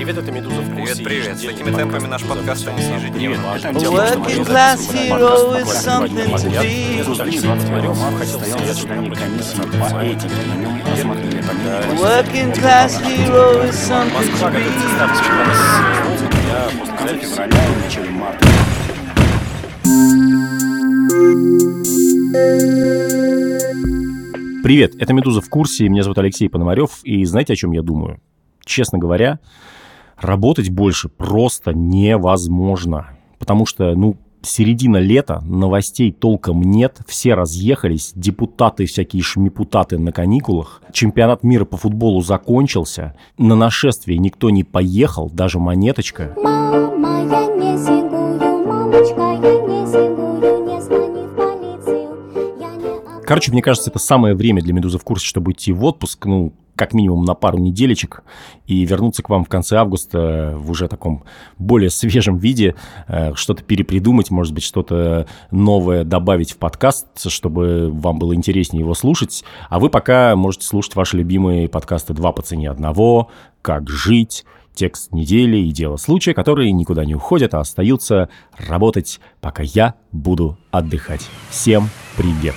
Привет, это Медуза в курсе. Привет, привет. С такими темпами наш подкаст станет ежедневным. Working class hero is something to be. Working class hero is something to be. Привет, это «Медуза в курсе», меня зовут Алексей Пономарев, и знаете, о чем я думаю? Честно говоря, работать больше просто невозможно, потому что, ну, середина лета, новостей толком нет, все разъехались, депутаты всякие шмипутаты на каникулах, чемпионат мира по футболу закончился, на нашествие никто не поехал, даже монеточка. Мама, я не сигую, мамочка, я не сигую, не звони в полицию. Я не Короче, мне кажется, это самое время для «Медузы в курсе», чтобы идти в отпуск, ну, как минимум на пару неделечек, и вернуться к вам в конце августа в уже таком более свежем виде, э, что-то перепридумать, может быть, что-то новое добавить в подкаст, чтобы вам было интереснее его слушать. А вы пока можете слушать ваши любимые подкасты «Два по цене одного», «Как жить», текст недели и дело случая, которые никуда не уходят, а остаются работать, пока я буду отдыхать. Всем привет!